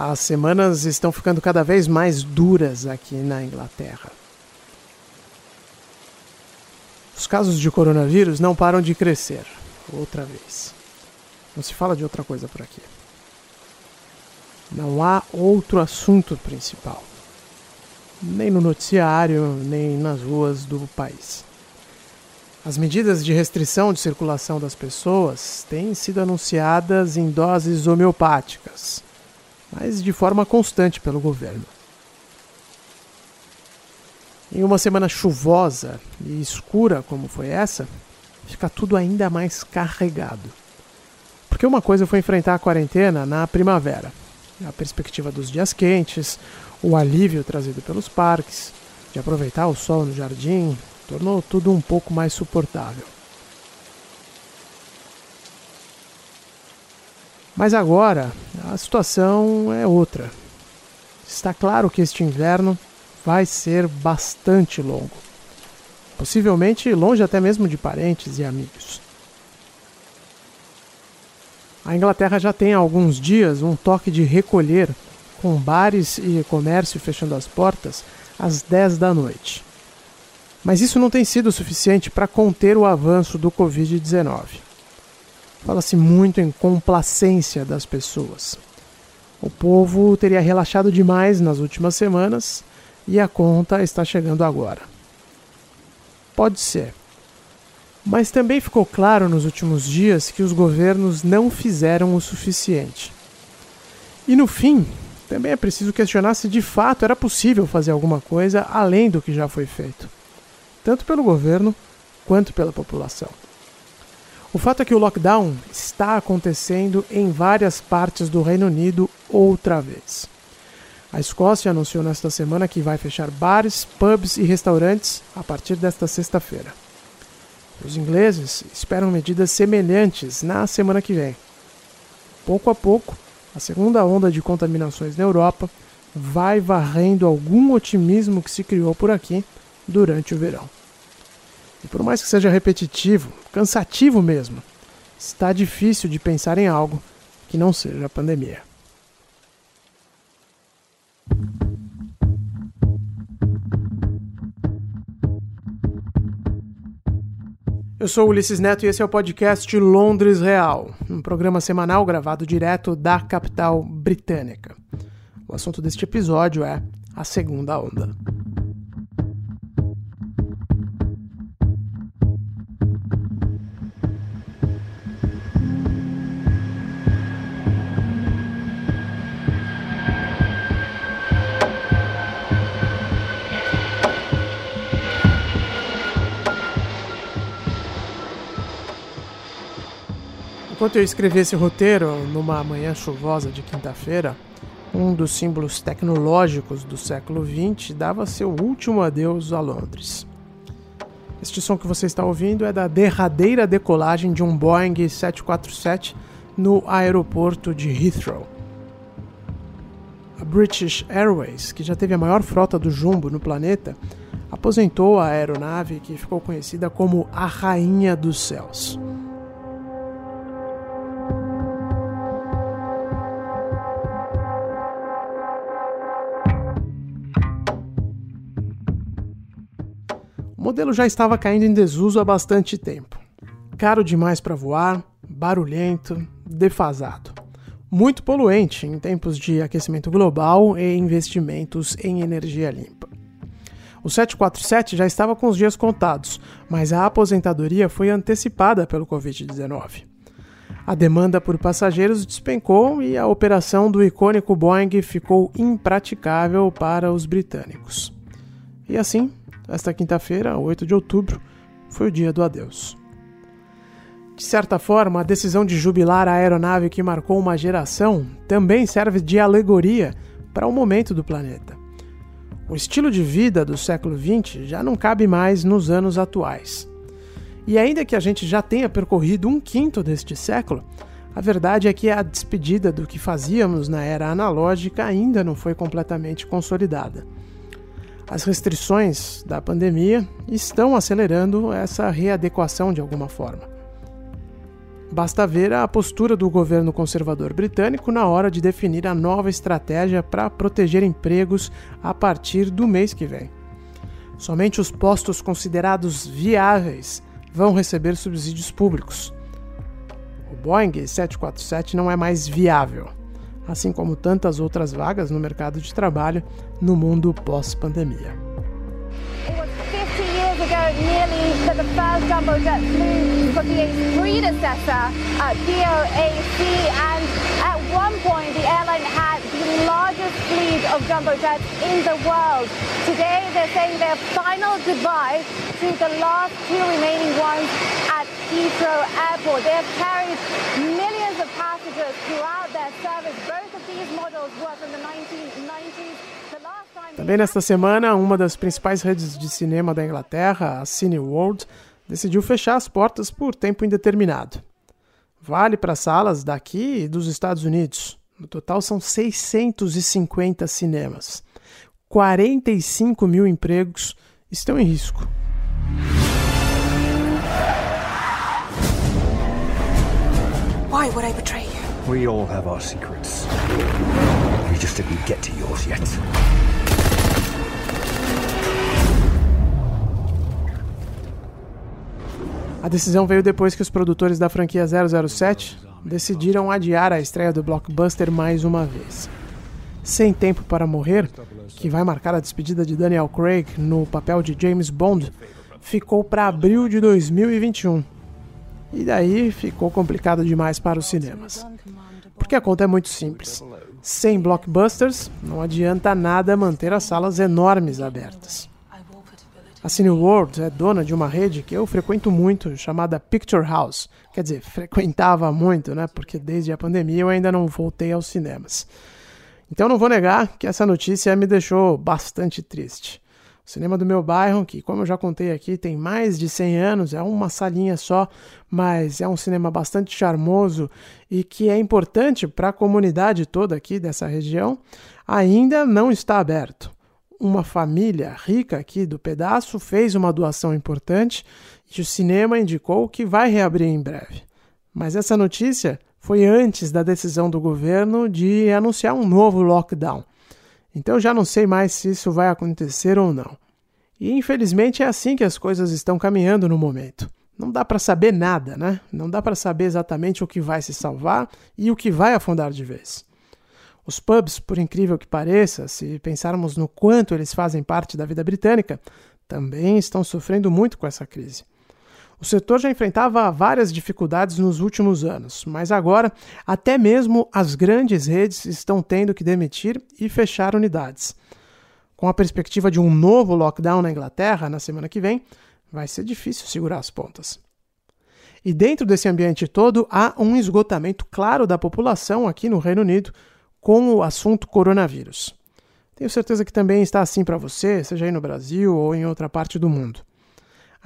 As semanas estão ficando cada vez mais duras aqui na Inglaterra. Os casos de coronavírus não param de crescer. Outra vez. Não se fala de outra coisa por aqui. Não há outro assunto principal. Nem no noticiário, nem nas ruas do país. As medidas de restrição de circulação das pessoas têm sido anunciadas em doses homeopáticas, mas de forma constante pelo governo. Em uma semana chuvosa e escura como foi essa, fica tudo ainda mais carregado. Porque uma coisa foi enfrentar a quarentena na primavera, a perspectiva dos dias quentes, o alívio trazido pelos parques, de aproveitar o sol no jardim, tornou tudo um pouco mais suportável. Mas agora a situação é outra. Está claro que este inverno vai ser bastante longo. Possivelmente longe até mesmo de parentes e amigos. A Inglaterra já tem há alguns dias um toque de recolher, com bares e comércio fechando as portas às 10 da noite. Mas isso não tem sido suficiente para conter o avanço do Covid-19. Fala-se muito em complacência das pessoas. O povo teria relaxado demais nas últimas semanas e a conta está chegando agora. Pode ser. Mas também ficou claro nos últimos dias que os governos não fizeram o suficiente. E no fim, também é preciso questionar se de fato era possível fazer alguma coisa além do que já foi feito tanto pelo governo quanto pela população. O fato é que o lockdown está acontecendo em várias partes do Reino Unido outra vez. A Escócia anunciou nesta semana que vai fechar bares, pubs e restaurantes a partir desta sexta-feira. Os ingleses esperam medidas semelhantes na semana que vem. Pouco a pouco, a segunda onda de contaminações na Europa vai varrendo algum otimismo que se criou por aqui durante o verão. E por mais que seja repetitivo, cansativo mesmo, está difícil de pensar em algo que não seja a pandemia. Eu sou Ulisses Neto e esse é o podcast Londres Real, um programa semanal gravado direto da capital britânica. O assunto deste episódio é a segunda onda. Enquanto eu escrevi esse roteiro, numa manhã chuvosa de quinta-feira, um dos símbolos tecnológicos do século XX dava seu último adeus a Londres. Este som que você está ouvindo é da derradeira decolagem de um Boeing 747 no aeroporto de Heathrow. A British Airways, que já teve a maior frota do jumbo no planeta, aposentou a aeronave que ficou conhecida como a Rainha dos Céus. Modelo já estava caindo em desuso há bastante tempo. Caro demais para voar, barulhento, defasado. Muito poluente em tempos de aquecimento global e investimentos em energia limpa. O 747 já estava com os dias contados, mas a aposentadoria foi antecipada pelo Covid-19. A demanda por passageiros despencou e a operação do icônico Boeing ficou impraticável para os britânicos. E assim, esta quinta-feira, 8 de outubro, foi o dia do adeus. De certa forma, a decisão de jubilar a aeronave que marcou uma geração também serve de alegoria para o momento do planeta. O estilo de vida do século XX já não cabe mais nos anos atuais. E ainda que a gente já tenha percorrido um quinto deste século, a verdade é que a despedida do que fazíamos na era analógica ainda não foi completamente consolidada. As restrições da pandemia estão acelerando essa readequação de alguma forma. Basta ver a postura do governo conservador britânico na hora de definir a nova estratégia para proteger empregos a partir do mês que vem. Somente os postos considerados viáveis vão receber subsídios públicos. O Boeing 747 não é mais viável, assim como tantas outras vagas no mercado de trabalho no mundo pós-pandemia. uh, Heathrow Airport. They have carried millions passengers throughout their service. Both of these models were from the 1990s. Também nesta semana, uma das principais redes de cinema da Inglaterra, a Cineworld, decidiu fechar as portas por tempo indeterminado. Vale para salas daqui e dos Estados Unidos. No total são 650 cinemas. 45 mil empregos estão em risco. Why would I betray you? We all have our secrets. We just didn't get to yours yet. A decisão veio depois que os produtores da franquia 007 decidiram adiar a estreia do blockbuster mais uma vez. Sem Tempo para Morrer, que vai marcar a despedida de Daniel Craig no papel de James Bond, ficou para abril de 2021. E daí ficou complicado demais para os cinemas. Porque a conta é muito simples. Sem blockbusters, não adianta nada manter as salas enormes abertas. A Cineworld é dona de uma rede que eu frequento muito, chamada Picture House. Quer dizer, frequentava muito, né? Porque desde a pandemia eu ainda não voltei aos cinemas. Então não vou negar que essa notícia me deixou bastante triste. Cinema do meu bairro, que como eu já contei aqui, tem mais de 100 anos, é uma salinha só, mas é um cinema bastante charmoso e que é importante para a comunidade toda aqui dessa região, ainda não está aberto uma família rica aqui do pedaço fez uma doação importante e o cinema indicou que vai reabrir em breve. Mas essa notícia foi antes da decisão do governo de anunciar um novo lockdown. Então já não sei mais se isso vai acontecer ou não. E infelizmente é assim que as coisas estão caminhando no momento. Não dá para saber nada, né? Não dá para saber exatamente o que vai se salvar e o que vai afundar de vez. Os pubs, por incrível que pareça, se pensarmos no quanto eles fazem parte da vida britânica, também estão sofrendo muito com essa crise. O setor já enfrentava várias dificuldades nos últimos anos, mas agora até mesmo as grandes redes estão tendo que demitir e fechar unidades. Com a perspectiva de um novo lockdown na Inglaterra na semana que vem, vai ser difícil segurar as pontas. E dentro desse ambiente todo, há um esgotamento claro da população aqui no Reino Unido, com o assunto coronavírus. Tenho certeza que também está assim para você, seja aí no Brasil ou em outra parte do mundo.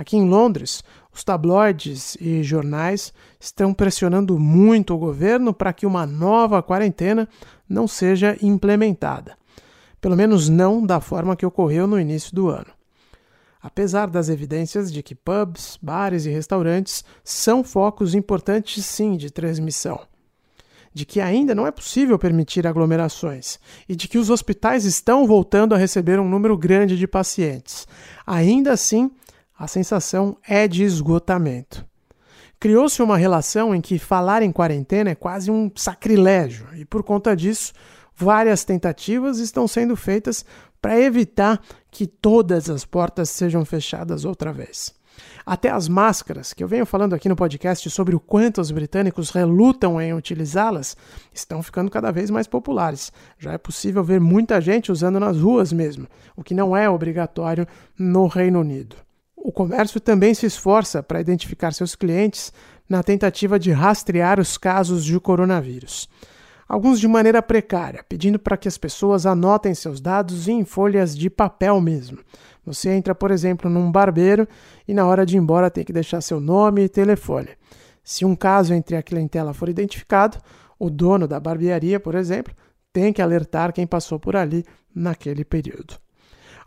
Aqui em Londres, os tabloides e jornais estão pressionando muito o governo para que uma nova quarentena não seja implementada. Pelo menos não da forma que ocorreu no início do ano. Apesar das evidências de que pubs, bares e restaurantes são focos importantes sim de transmissão de que ainda não é possível permitir aglomerações e de que os hospitais estão voltando a receber um número grande de pacientes. Ainda assim, a sensação é de esgotamento. Criou-se uma relação em que falar em quarentena é quase um sacrilégio, e por conta disso, várias tentativas estão sendo feitas para evitar que todas as portas sejam fechadas outra vez. Até as máscaras, que eu venho falando aqui no podcast sobre o quanto os britânicos relutam em utilizá-las, estão ficando cada vez mais populares. Já é possível ver muita gente usando nas ruas mesmo, o que não é obrigatório no Reino Unido. O comércio também se esforça para identificar seus clientes na tentativa de rastrear os casos de coronavírus alguns de maneira precária, pedindo para que as pessoas anotem seus dados em folhas de papel mesmo. Você entra, por exemplo, num barbeiro e na hora de ir embora tem que deixar seu nome e telefone. Se um caso entre a clientela for identificado, o dono da barbearia, por exemplo, tem que alertar quem passou por ali naquele período.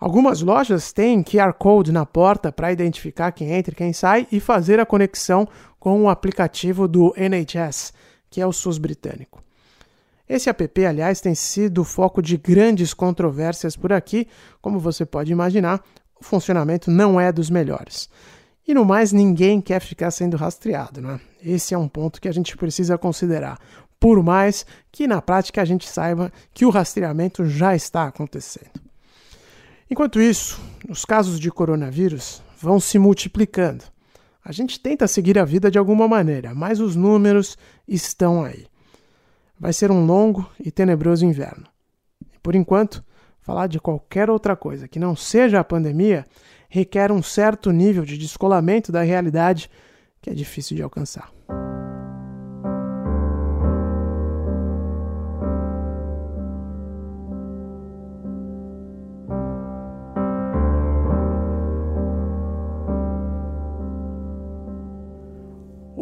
Algumas lojas têm QR Code na porta para identificar quem entra e quem sai e fazer a conexão com o aplicativo do NHS, que é o SUS britânico. Esse app, aliás, tem sido foco de grandes controvérsias por aqui. Como você pode imaginar, o funcionamento não é dos melhores. E no mais, ninguém quer ficar sendo rastreado, né? Esse é um ponto que a gente precisa considerar, por mais que na prática a gente saiba que o rastreamento já está acontecendo. Enquanto isso, os casos de coronavírus vão se multiplicando. A gente tenta seguir a vida de alguma maneira, mas os números estão aí. Vai ser um longo e tenebroso inverno. Por enquanto, falar de qualquer outra coisa que não seja a pandemia requer um certo nível de descolamento da realidade que é difícil de alcançar.